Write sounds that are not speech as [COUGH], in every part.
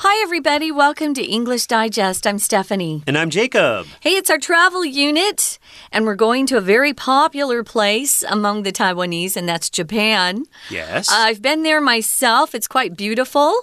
Hi, everybody. Welcome to English Digest. I'm Stephanie. And I'm Jacob. Hey, it's our travel unit, and we're going to a very popular place among the Taiwanese, and that's Japan. Yes. I've been there myself. It's quite beautiful,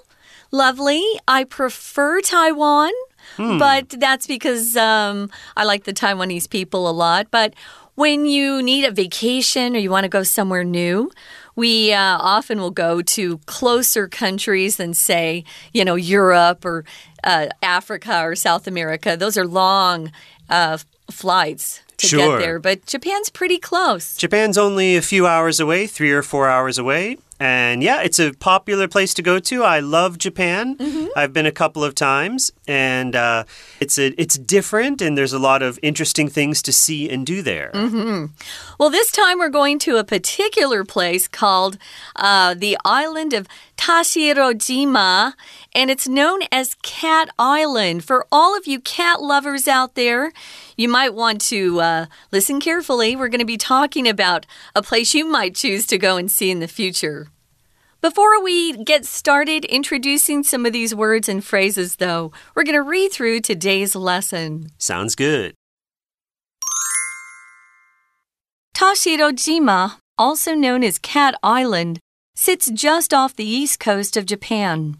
lovely. I prefer Taiwan, Hmm. but that's because um, I like the Taiwanese people a lot. But when you need a vacation or you want to go somewhere new, we uh, often will go to closer countries than, say, you know, Europe or uh, Africa or South America. Those are long uh, flights to Sure. get there, but Japan's pretty close. Japan's only a few hours away, three or four hours away. And yeah, it's a popular place to go to. I love Japan. Mm-hmm. I've been a couple of times, and uh, it's a it's different, and there's a lot of interesting things to see and do there. Mm-hmm. Well, this time we're going to a particular place called uh, the island of Tashirojima, and it's known as Cat Island. For all of you cat lovers out there, you might want to uh, listen carefully. We're going to be talking about a place you might choose to go and see in the future. Before we get started introducing some of these words and phrases, though, we're going to read through today's lesson. Sounds good. Tashirojima, also known as Cat Island, sits just off the east coast of Japan.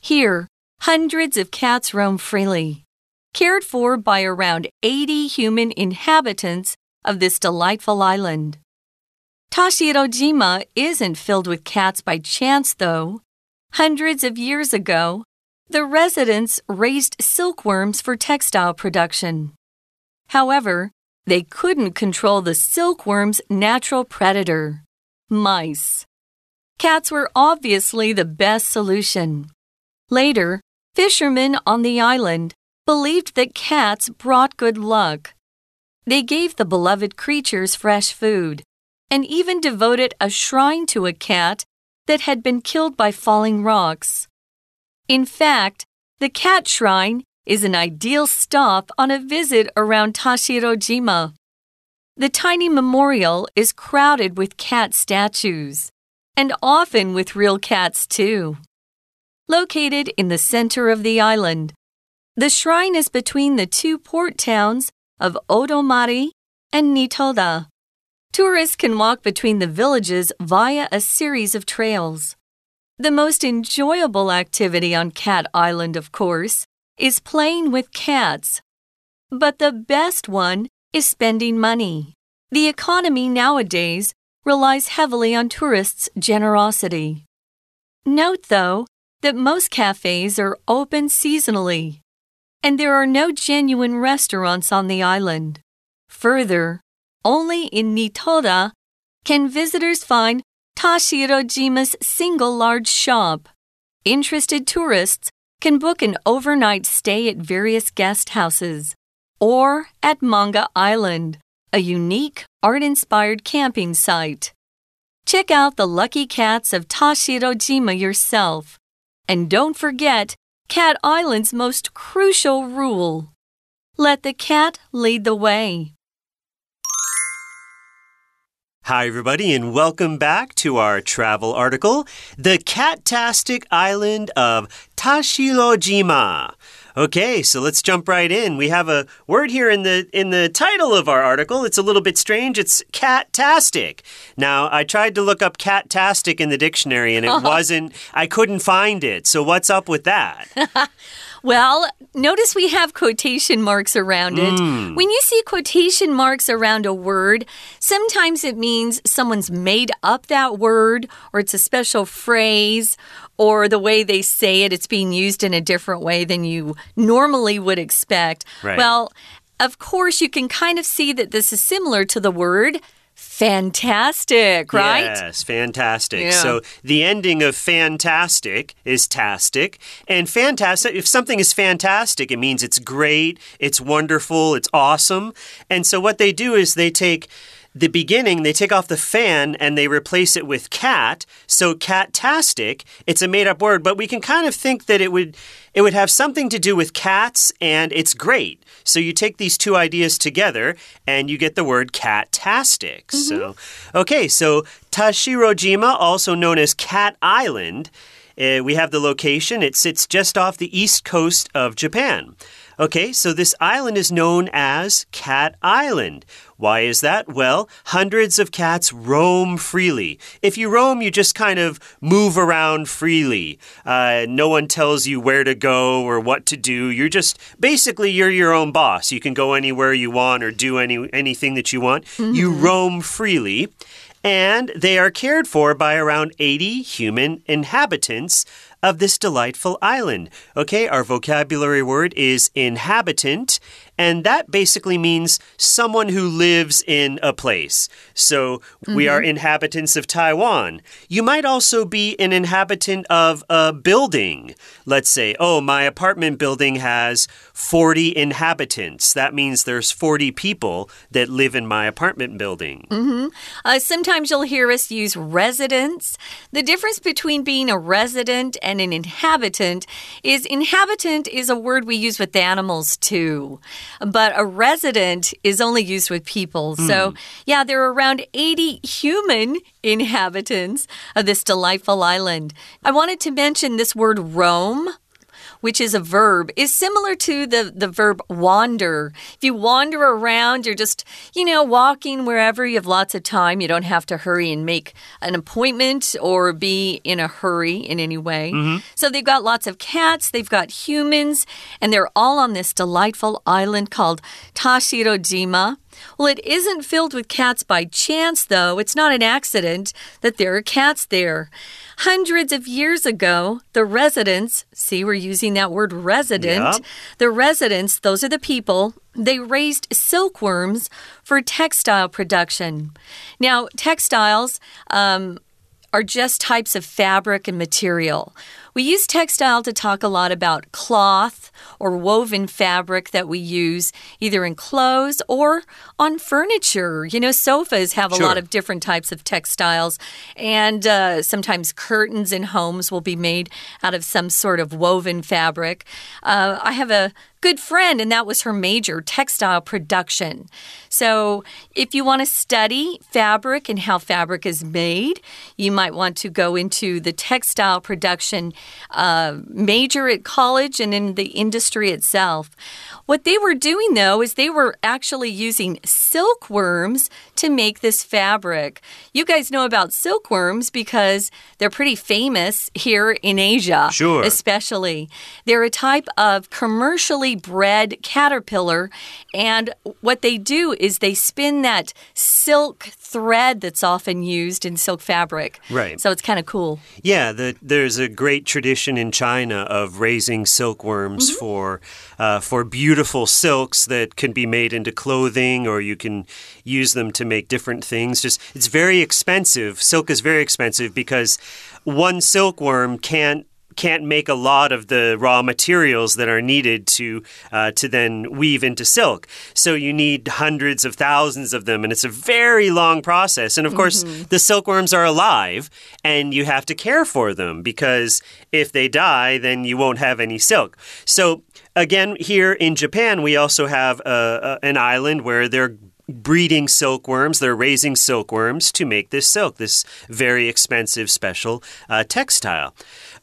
Here, hundreds of cats roam freely, cared for by around 80 human inhabitants of this delightful island. Tashirojima isn't filled with cats by chance, though. Hundreds of years ago, the residents raised silkworms for textile production. However, they couldn't control the silkworm's natural predator mice. Cats were obviously the best solution. Later, fishermen on the island believed that cats brought good luck. They gave the beloved creatures fresh food and even devoted a shrine to a cat that had been killed by falling rocks. In fact, the cat shrine is an ideal stop on a visit around Tashirojima. The tiny memorial is crowded with cat statues, and often with real cats too. Located in the center of the island, the shrine is between the two port towns of Odomari and Nitoda. Tourists can walk between the villages via a series of trails. The most enjoyable activity on Cat Island, of course, is playing with cats. But the best one is spending money. The economy nowadays relies heavily on tourists' generosity. Note, though, that most cafes are open seasonally, and there are no genuine restaurants on the island. Further, only in Nitoda can visitors find Tashirojima's single large shop. Interested tourists can book an overnight stay at various guest houses or at Manga Island, a unique art inspired camping site. Check out the lucky cats of Tashirojima yourself. And don't forget Cat Island's most crucial rule let the cat lead the way. Hi, everybody, and welcome back to our travel article The Catastic Island of Tashirojima. Okay, so let's jump right in. We have a word here in the in the title of our article. It's a little bit strange. It's catastic. Now, I tried to look up catastic in the dictionary and it [LAUGHS] wasn't I couldn't find it. So what's up with that? [LAUGHS] Well, notice we have quotation marks around it. Hmm. When you see quotation marks around a word, sometimes it means someone's made up that word, or it's a special phrase, or the way they say it, it's being used in a different way than you normally would expect. Right. Well, of course, you can kind of see that this is similar to the word fantastic, right? Yes, fantastic. Yeah. So the ending of fantastic is tastic. And fantastic, if something is fantastic, it means it's great, it's wonderful, it's awesome. And so what they do is they take the beginning, they take off the fan and they replace it with cat. So catastic, it's a made up word, but we can kind of think that it would it would have something to do with cats and it's great. So you take these two ideas together and you get the word cat catastic. So okay, so Tashirojima, also known as Cat Island, Uh, we have the location, it sits just off the east coast of Japan. Okay, so this island is known as Cat Island. Why is that? Well, hundreds of cats roam freely. If you roam, you just kind of move around freely. Uh, no one tells you where to go or what to do. You're just basically you're your own boss. You can go anywhere you want or do any anything that you want. Mm -hmm. You roam freely and they are cared for by around 80 human inhabitants of this delightful island. Okay, our vocabulary word is inhabitant, and that basically means someone who lives in a place. So mm -hmm. we are mm-hmm. inhabitants of Taiwan. You might also be an inhabitant of a building. Let's say, oh, my apartment building has 40 inhabitants. That means there's 40 people that live in my apartment building. Mm -hmm. uh, sometimes you'll hear us use residents. The difference between being a resident and an inhabitant is inhabitant is a word we use with animals too but a resident is only used with people. Mm. So, yeah, there are around 80 human inhabitants of this delightful island. I wanted to mention this word roam which is a verb, is similar to the, the verb wander. If you wander around, you're just, you know, walking wherever you have lots of time. You don't have to hurry and make an appointment or be in a hurry in any way. Mm -hmm. So they've got lots of cats, they've got humans, and they're all on this delightful island called Tashirojima. Well, it isn't filled with cats by chance, though. It's not an accident that there are cats there. Hundreds of years ago, the residents, see, we're using that word resident, yep. the residents, those are the people, they raised silkworms for textile production. Now, textiles, um, are just types of fabric and material. We use textile to talk a lot about cloth or woven fabric that we use either in clothes or on furniture. You know, sofas have a sure. lot of different types of textiles, and uh, sometimes curtains in homes will be made out of some sort of woven fabric. Uh, I have a good friend, and that was her major, textile production. So, if you want to study fabric and how fabric is made, you might want to go into the textile production uh, major at college and in the industry itself. What they were doing, though, is they were actually using silkworms to make this fabric. You guys know about silkworms because they're pretty famous here in Asia. Sure. Especially. They're a type of commercially bred caterpillar, and what they do is they spin that silk thread that's often used in silk fabric. Right. So it's kind of cool. Yeah, the, there's a great tradition in China of raising silkworms mm -hmm. for uh, for beautiful silks that can be made into clothing, or you can use them to make different things. Just it's very expensive. Silk is very expensive because one silkworm can't can't make a lot of the raw materials that are needed to uh, to then weave into silk. So you need hundreds of thousands of them, and it's a very long process. And of course, mm -hmm. the silkworms are alive, and you have to care for them because if they die, then you won't have any silk. So again, here in Japan, we also have a, a, an island where they're breeding silkworms. They're raising silkworms to make this silk, this very expensive special uh, textile.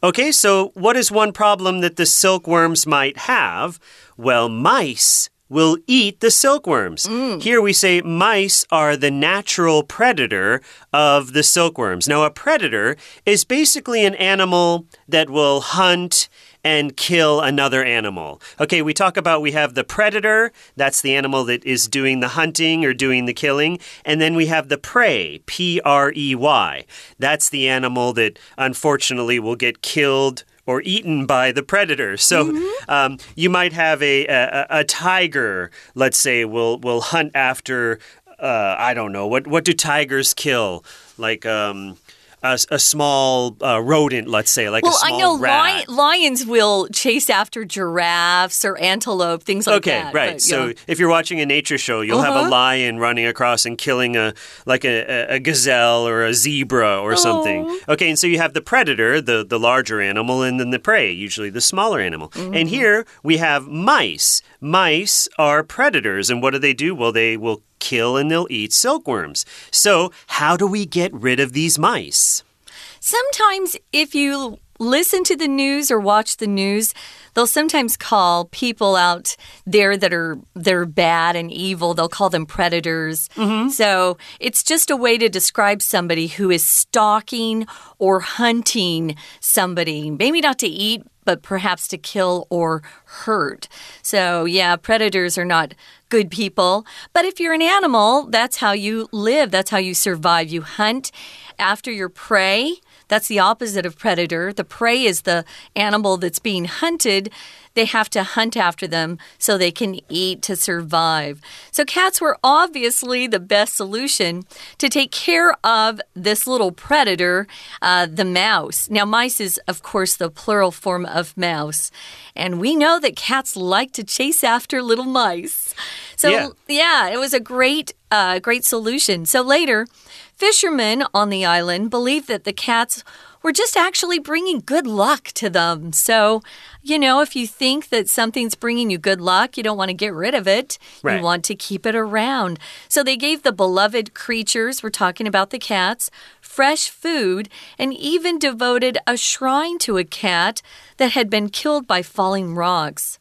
Okay, so what is one problem that the silkworms might have? Well, mice will eat the silkworms. Mm. Here we say mice are the natural predator of the silkworms. Now, a predator is basically an animal that will hunt and kill another animal. Okay, we talk about we have the predator, that's the animal that is doing the hunting or doing the killing, and then we have the prey, P R E Y. That's the animal that unfortunately will get killed or eaten by the predator. So mm -hmm. um, you might have a, a, a tiger, let's say, will will hunt after uh, I don't know what what do tigers kill like um, a, a small uh, rodent, let's say, like well, a small I know. Li lions will chase after giraffes or antelope, things like okay, that. Okay, right. But, so know. if you're watching a nature show, you'll uh -huh. have a uh-huh. lion running across and killing a like a, a gazelle or a zebra or oh. something. Okay, and so you have the predator, the the larger animal, and then the prey, usually the smaller animal. Mm -hmm. And here we have mice. Mice are predators, and what do they do? Well, they will kill and they'll eat silkworms. So, how do we get rid of these mice? Sometimes, if you listen to the news or watch the news, they'll sometimes call people out there that are they're bad and evil. They'll call them predators. Mm -hmm. So it's just a way to describe somebody who is stalking or hunting somebody, maybe not to eat, but perhaps to kill or hurt. So, yeah, predators are not good people. But if you're an animal, that's how you live, that's how you survive. You hunt after your prey. That's the opposite of predator. The prey is the animal that's being hunted. They have to hunt after them so they can eat to survive. So, cats were obviously the best solution to take care of this little predator, uh, the mouse. Now, mice is, of course, the plural form of mouse. And we know that cats like to chase after little mice. So, yeah, yeah it was a great, uh, great solution. So, later, Fishermen on the island believed that the cats were just actually bringing good luck to them. So, you know, if you think that something's bringing you good luck, you don't want to get rid of it. Right. You want to keep it around. So they gave the beloved creatures, we're talking about the cats, fresh food and even devoted a shrine to a cat that had been killed by falling rocks.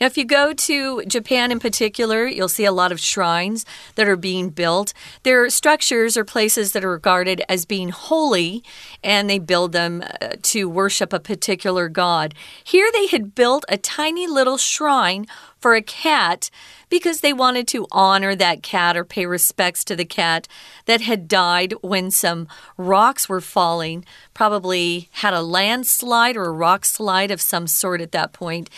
Now, if you go to Japan in particular, you'll see a lot of shrines that are being built. They're structures or places that are regarded as being holy, and they build them uh, to worship a particular god. Here they had built a tiny little shrine for a cat because they wanted to honor that cat or pay respects to the cat that had died when some rocks were falling. Probably had a landslide or a rock slide of some sort at that point.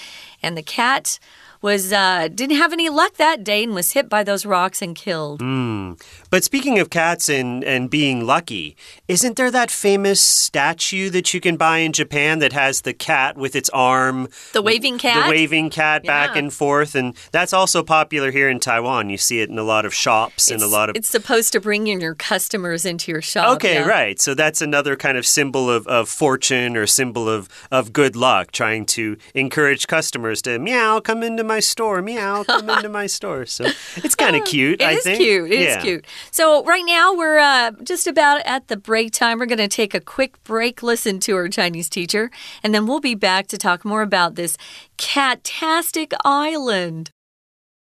And the cat was uh, didn't have any luck that day and was hit by those rocks and killed. Mm. But speaking of cats and, and being lucky, isn't there that famous statue that you can buy in Japan that has the cat with its arm? The waving cat? The waving cat yeah. back and forth. And that's also popular here in Taiwan. You see it in a lot of shops and a lot of. It's supposed to bring in your customers into your shop. Okay, yeah. right. So that's another kind of symbol of, of fortune or symbol of, of good luck, trying to encourage customers to meow, come into my store, meow, come into my store. So it's kind of [LAUGHS] cute, it I is think. cute. It yeah. is cute. So, right now, we're uh, just about at the break time. We're going to take a quick break, listen to our Chinese teacher, and then we'll be back to talk more about this catastic island.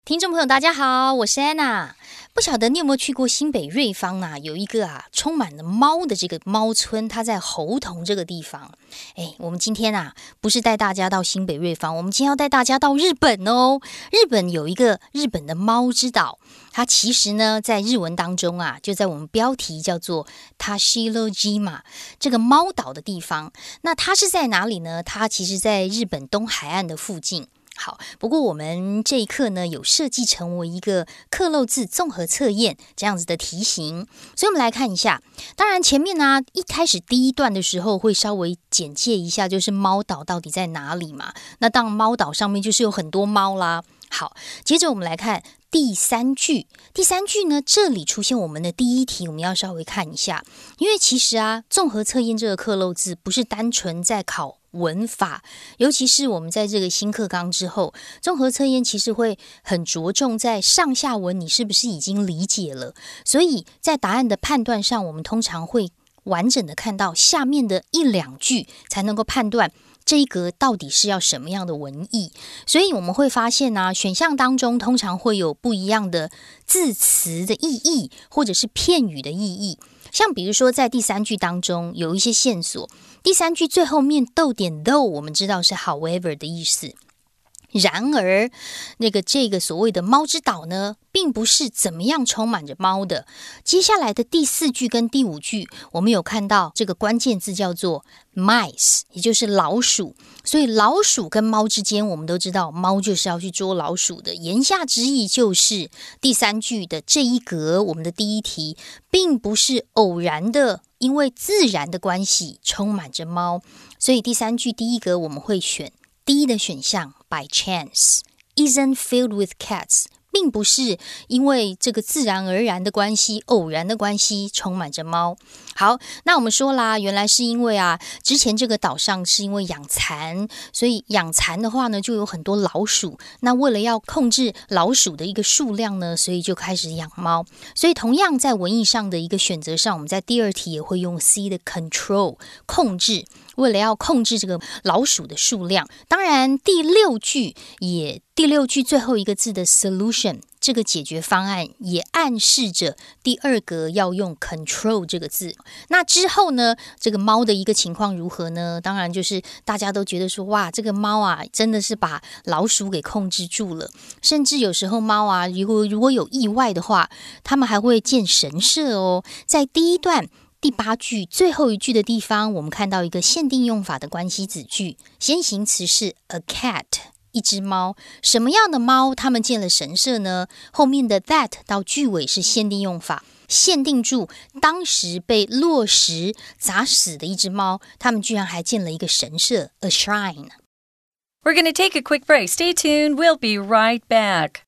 听众朋友，大家好，我是安娜。 不晓得你有没有去过新北瑞芳啊？有一个啊充满了猫的这个猫村，它在猴童这个地方。哎，我们今天啊不是带大家到新北瑞芳，我们今天要带大家到日本哦。日本有一个日本的猫之岛，它其实呢在日文当中啊就在我们标题叫做 Tashirojima 这个猫岛的地方。那它是在哪里呢？它其实在日本东海岸的附近。好，不过我们这一课呢有设计成为一个刻漏字综合测验这样子的题型，所以我们来看一下。当然前面呢一开始第一段的时候会稍微简介一下，就是猫岛到底在哪里嘛？那当猫岛上面就是有很多猫啦。好，接着我们来看第三句。第三句呢，这里出现我们的第一题，我们要稍微看一下，因为其实啊，综合测验这个刻漏字不是单纯在考。文法，尤其是我们在这个新课纲之后，综合测验其实会很着重在上下文，你是不是已经理解了？所以在答案的判断上，我们通常会完整的看到下面的一两句，才能够判断这一格到底是要什么样的文意。所以我们会发现呢，选项当中通常会有不一样的字词的意义，或者是片语的意义。像比如说，在第三句当中有一些线索。第三句最后面逗点 though，我们知道是 however 的意思。然而，那个这个所谓的猫之岛呢，并不是怎么样充满着猫的。接下来的第四句跟第五句，我们有看到这个关键字叫做 mice，也就是老鼠。所以老鼠跟猫之间，我们都知道猫就是要去捉老鼠的。言下之意就是第三句的这一格，我们的第一题并不是偶然的，因为自然的关系充满着猫。所以第三句第一格我们会选。D 的选项，by chance isn't filled with cats，并不是因为这个自然而然的关系、偶然的关系充满着猫。好，那我们说啦，原来是因为啊，之前这个岛上是因为养蚕，所以养蚕的话呢，就有很多老鼠。那为了要控制老鼠的一个数量呢，所以就开始养猫。所以同样在文艺上的一个选择上，我们在第二题也会用 C 的 control 控制。为了要控制这个老鼠的数量。当然，第六句也第六句最后一个字的 solution 这个解决方案也暗示着第二格要用 control 这个字。那之后呢，这个猫的一个情况如何呢？当然就是大家都觉得说，哇，这个猫啊，真的是把老鼠给控制住了。甚至有时候猫啊，如果如果有意外的话，他们还会建神社哦。在第一段。第八句最后一句的地方，我们看到一个限定用法的关系子句，先行词是 a cat，一只猫。什么样的猫？他们建了神社呢？后面的 that 到句尾是限定用法，限定住当时被落石砸死的一只猫，他们居然还建了一个神社 a shrine。We're going to take a quick break. Stay tuned. We'll be right back.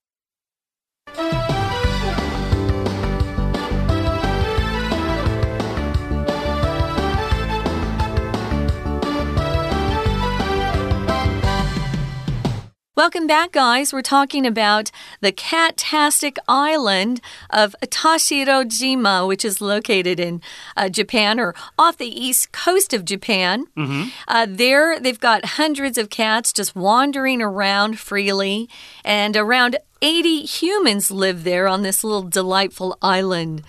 Welcome back, guys. We're talking about the cat-tastic island of Tashirojima, which is located in uh, Japan or off the east coast of Japan. Mm -hmm. uh, there, they've got hundreds of cats just wandering around freely, and around 80 humans live there on this little delightful island.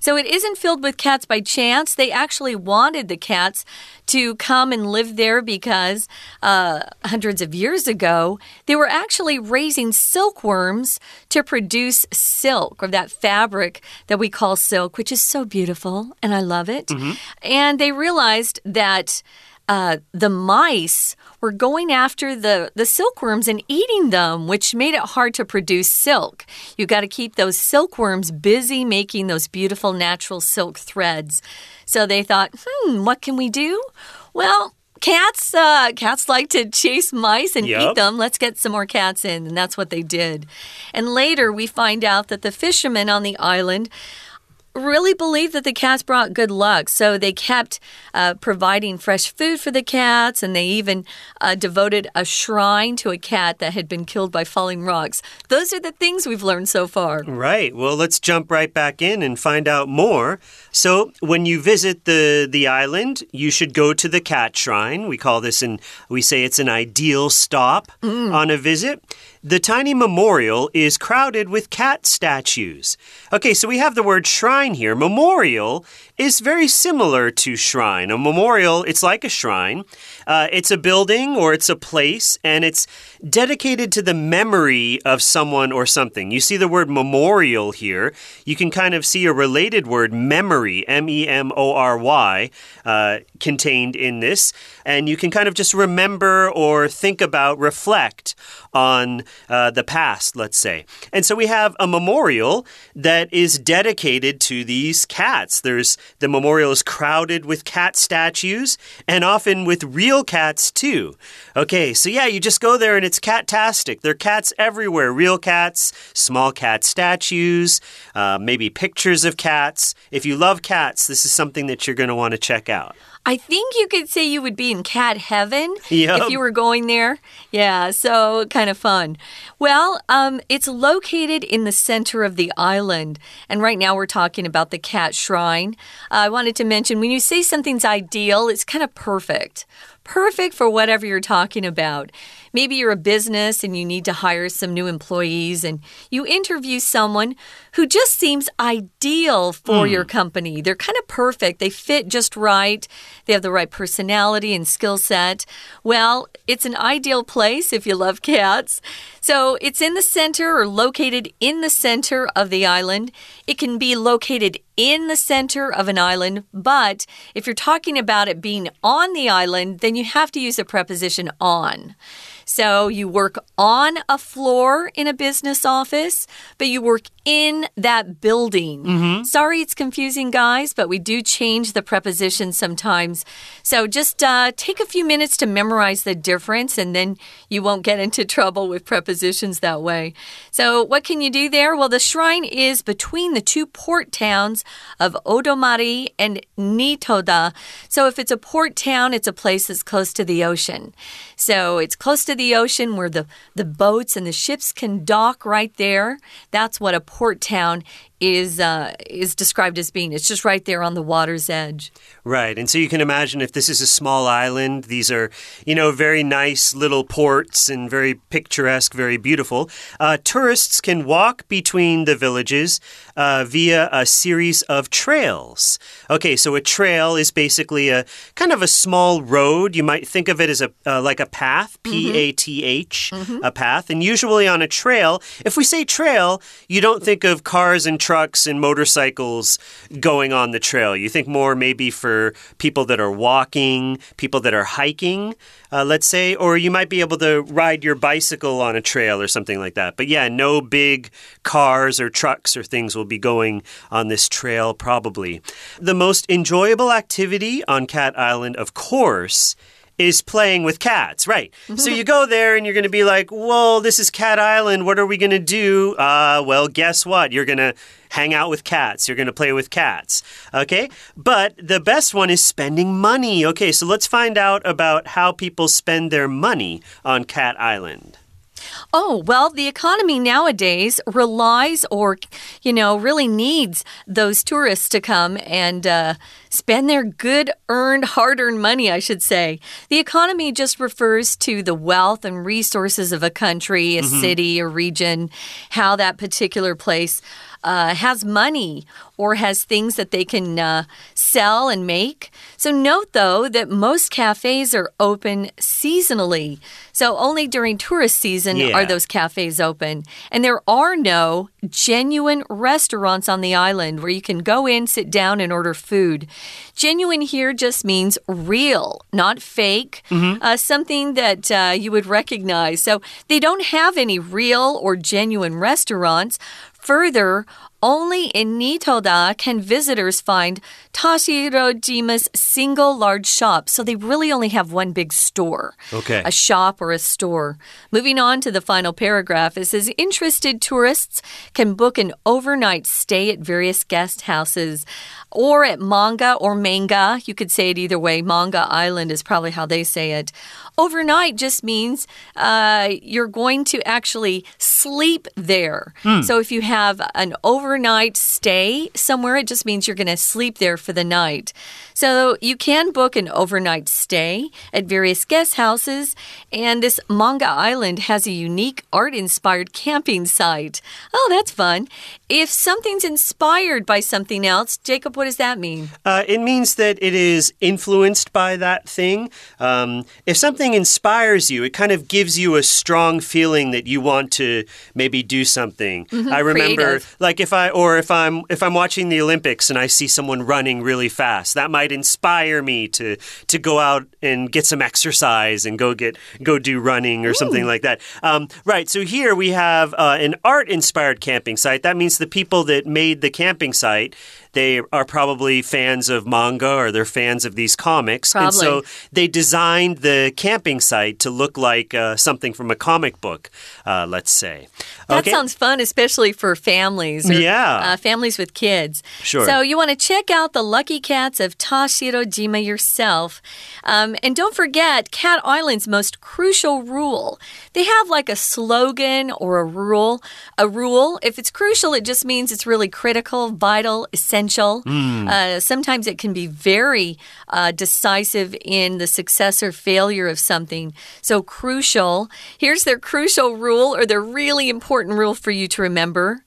So it isn't filled with cats by chance. They actually wanted the cats to come and live there because uh, hundreds of years ago, they were actually raising silkworms to produce silk or that fabric that we call silk, which is so beautiful and I love it. Mm -hmm. And they realized that uh, the mice were going after the, the silkworms and eating them, which made it hard to produce silk. You got to keep those silkworms busy making those beautiful natural silk threads. So they thought, hmm, what can we do? Well, cats uh, cats like to chase mice and yep. eat them let's get some more cats in and that's what they did and later we find out that the fishermen on the island really believed that the cats brought good luck. So they kept uh, providing fresh food for the cats, and they even uh, devoted a shrine to a cat that had been killed by falling rocks. Those are the things we've learned so far. Right. Well, let's jump right back in and find out more. So, when you visit the, the island, you should go to the cat shrine. We call this an, we say it's an ideal stop mm. on a visit. The tiny memorial is crowded with cat statues. Okay, so we have the word shrine here. Memorial is very similar to shrine. A memorial, it's like a shrine. Uh, it's a building or it's a place, and it's dedicated to the memory of someone or something. You see the word memorial here. You can kind of see a related word, memory, M E M O R Y, uh, contained in this. And you can kind of just remember or think about, reflect on uh, the past, let's say. And so we have a memorial that is dedicated to these cats. There's the memorial is crowded with cat statues and often with real cats too. Okay, so yeah, you just go there and it's catastic. There are cats everywhere real cats, small cat statues, uh, maybe pictures of cats. If you love cats, this is something that you're going to want to check out. I think you could say you would be in cat heaven yep. if you were going there. Yeah, so kind of fun. Well, um, it's located in the center of the island. And right now we're talking about the cat shrine. Uh, I wanted to mention when you say something's ideal, it's kind of perfect perfect for whatever you're talking about. Maybe you're a business and you need to hire some new employees, and you interview someone who just seems ideal for mm. your company. They're kind of perfect, they fit just right, they have the right personality and skill set. Well, it's an ideal place if you love cats. So it's in the center or located in the center of the island. It can be located in the center of an island, but if you're talking about it being on the island, then you have to use a preposition on. So you work on a floor in a business office, but you work in that building. Mm -hmm. Sorry, it's confusing, guys, but we do change the preposition sometimes. So just uh, take a few minutes to memorize the difference, and then you won't get into [LAUGHS] trouble with prepositions that way. So, what can you do there? Well, the shrine is between the two port towns towns of Odomari and Nitoda. So if it's a port town, it's a place that's close to the ocean. So it's close to the ocean where the, the boats and the ships can dock right there. That's what a port town is uh, is described as being. It's just right there on the water's edge. Right. And so you can imagine if this is a small island, these are, you know, very nice little ports and very picturesque, very beautiful. Uh, tourists can walk between the villages uh, via a series of trails. Okay, so a trail is basically a kind of a small road. You might think of it as a uh, like a path, P A T H, a path. And usually on a trail, if we say trail, you don't think of cars and trucks and motorcycles going on the trail. You think more maybe for people that are walking, people that are hiking, uh, let's say, or you might be able to ride your bicycle on a trail or something like that. But yeah, no big cars or trucks or things will be going on this trail, probably. The most enjoyable activity on Cat Island, of course, is playing with cats, right? so you go there and you're going to be like, "Well, this is Cat Island. What are we going to do?" Uh, well, guess what? You're going to hang out with cats. You're going to play with cats. Okay? But the best one is spending money. Okay, so let's find out about how people spend their money on Cat Island. Oh, well, the economy nowadays relies or, you know, really needs those tourists to come and uh, spend their good earned, hard earned money, I should say. The economy just refers to the wealth and resources of a country, a city, a region, how that particular place. Uh, has money or has things that they can uh, sell and make. So, note though that most cafes are open seasonally. So, only during tourist season Yeah. are those cafes open. And there are no genuine restaurants on the island where you can go in, sit down, and order food. Genuine here just means real, not fake, uh, something that uh, you would recognize. So, they don't have any real or genuine restaurants. Further, only in Nitoda can visitors find Tashirojima's single large shop. So they really only have one big store. Okay. A shop or a store. Moving on to the final paragraph, it says interested tourists can book an overnight stay at various guest houses or at Manga or Manga. You could say it either way. Manga Island is probably how they say it. Overnight just means uh, you're going to actually sleep there. So if you have an overnight stay somewhere, it just means you're going to sleep there for the night. So you can book an overnight stay at various guest houses, and this Manga Island has a unique art inspired camping site. Oh, that's fun. If something's inspired by something else, Jacob, what does that mean? Uh, it means that it is influenced by that thing. Um, if something inspires you, it kind of gives you a strong feeling that you want to maybe do something. I remember, creative. like if I or if I'm if I'm watching the Olympics and I see someone running really fast, that might inspire me to to go out and get some exercise and go get go do running or something like that. Um, right. So here we have uh, an art inspired camping site. That means the people that made the camping site. They are probably fans of manga or they're fans of these comics. And so they designed the camping site to look like uh, something from a comic book, uh, let's say. That Okay. sounds fun, especially for families. Or, Yeah. Uh, families with kids. Sure. So you want to check out the Lucky Cats of Tashirojima yourself. Um, and don't forget Cat Island's most crucial rule. They have like a slogan or a rule. A rule, if it's crucial, it just means it's really critical, vital, essential. Uh, sometimes it can be very uh, decisive in the success or failure of something. So crucial. Here's their crucial rule or their really important rule for you to remember.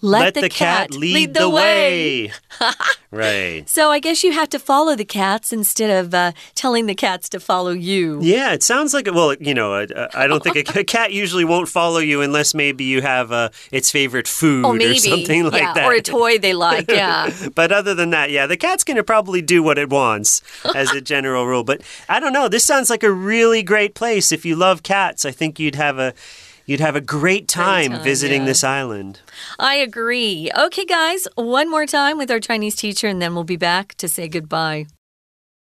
Let, the, cat, lead, the way. [LAUGHS] right. So I guess you have to follow the cats instead of uh, telling the cats to follow you. Yeah, it sounds like. Well, you know, I, I don't think a, a cat usually won't follow you unless maybe you have uh, its favorite food Or or something like yeah, that. or a toy they like. Yeah. [LAUGHS] but other than that, yeah, the cat's going to probably do what it wants as a general rule. But I don't know. This sounds like a really great place. If you love cats, I think you'd have a you'd have a great time, time, visiting yeah. this island. I agree. Okay, guys, one more time with our Chinese teacher, and then we'll be back to say goodbye.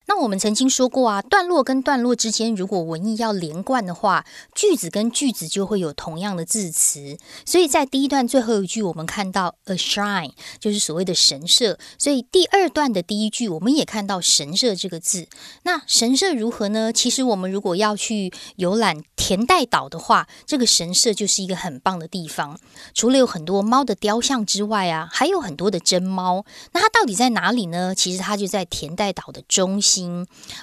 那我们曾经说过啊，段落跟段落之间，如果文意要连贯的话，句子跟句子就会有同样的字词。所以在第一段最后一句，我们看到 a shrine，就是所谓的神社。所以第二段的第一句，我们也看到神社这个字。那神社如何呢？其实我们如果要去游览田代岛的话，这个神社就是一个很棒的地方。除了有很多猫的雕像之外啊，还有很多的真猫。那它到底在哪里呢？其实它就在田代岛的中心。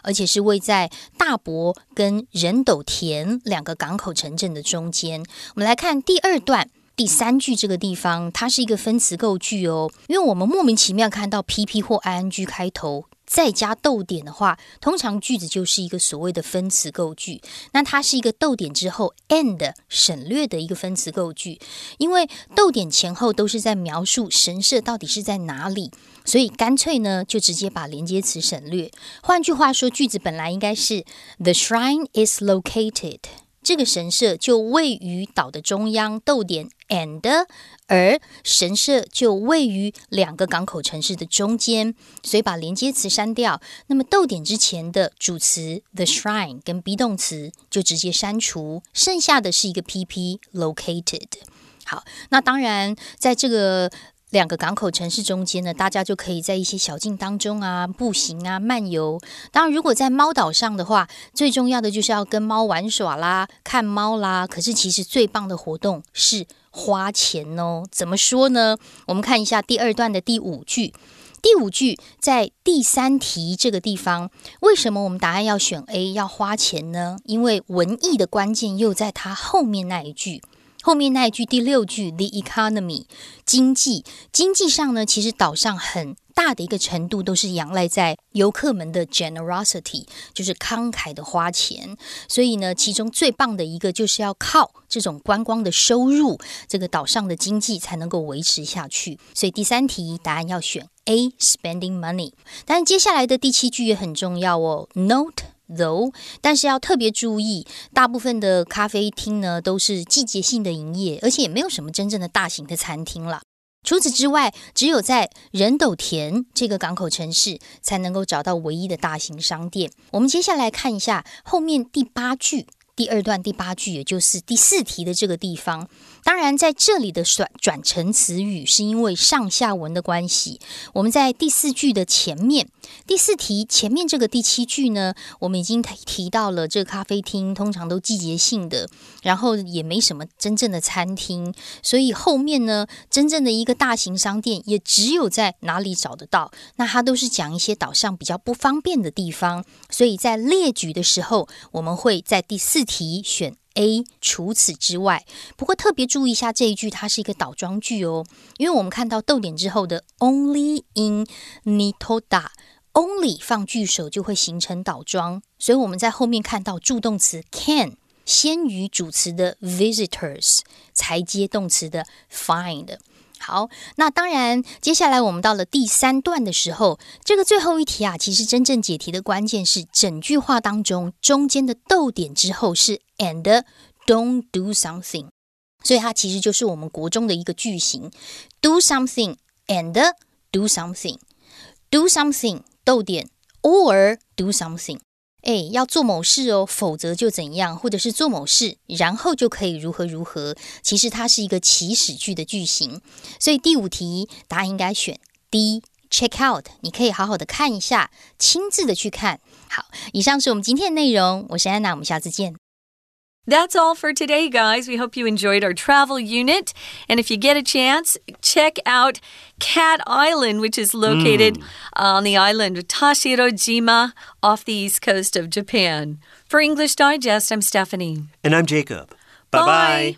而且是位在大伯跟仁斗田两个港口城镇的中间。我们来看第二段第三句这个地方，它是一个分词构句哦。因为我们莫名其妙看到 PP 或 ING 开头。再加逗点的话，通常句子就是一个所谓的分词构句。那它是一个逗点之后 and 省略的一个分词构句，因为逗点前后都是在描述神社到底是在哪里，所以干脆呢就直接把连接词省略。换句话说，句子本来应该是 The shrine is located。这个神社就位于岛的中央，逗点 and，而神社就位于两个港口城市的中间，所以把连接词删掉。那么逗点之前的主词 the shrine 跟 be 动词就直接删除，剩下的是一个 pp located。好，那当然在这个。两个港口城市中间呢，大家就可以在一些小径当中啊步行啊漫游。当然，如果在猫岛上的话，最重要的就是要跟猫玩耍啦、看猫啦。可是，其实最棒的活动是花钱哦。怎么说呢？我们看一下第二段的第五句。第五句在第三题这个地方，为什么我们答案要选 A 要花钱呢？因为文艺的关键又在它后面那一句。后面那一句第六句，the economy 经济经济上呢，其实岛上很大的一个程度都是仰赖在游客们的 generosity，就是慷慨的花钱。所以呢，其中最棒的一个就是要靠这种观光的收入，这个岛上的经济才能够维持下去。所以第三题答案要选 A，spending money。但是接下来的第七句也很重要哦，note。though，但是要特别注意，大部分的咖啡厅呢都是季节性的营业，而且也没有什么真正的大型的餐厅了。除此之外，只有在仁斗田这个港口城市才能够找到唯一的大型商店。我们接下来看一下后面第八句。第二段第八句，也就是第四题的这个地方，当然在这里的转转成词语是因为上下文的关系。我们在第四句的前面，第四题前面这个第七句呢，我们已经提提到了这个咖啡厅通常都季节性的，然后也没什么真正的餐厅，所以后面呢，真正的一个大型商店也只有在哪里找得到。那它都是讲一些岛上比较不方便的地方，所以在列举的时候，我们会在第四。题选 A。除此之外，不过特别注意一下这一句，它是一个倒装句哦。因为我们看到逗点之后的 only in Nitoda，only 放句首就会形成倒装，所以我们在后面看到助动词 can 先于主词的 visitors，才接动词的 find。好，那当然，接下来我们到了第三段的时候，这个最后一题啊，其实真正解题的关键是整句话当中中间的逗点之后是 and don't do something，所以它其实就是我们国中的一个句型，do something and do something，do something 逗点 or do something。哎，要做某事哦，否则就怎样，或者是做某事，然后就可以如何如何。其实它是一个祈使句的句型，所以第五题答案应该选 D。Check out，你可以好好的看一下，亲自的去看。好，以上是我们今天的内容，我是安娜，我们下次见。That's all for today, guys. We hope you enjoyed our travel unit. And if you get a chance, check out Cat Island, which is located mm. on the island of Tashirojima off the east coast of Japan. For English Digest, I'm Stephanie. And I'm Jacob. Bye bye.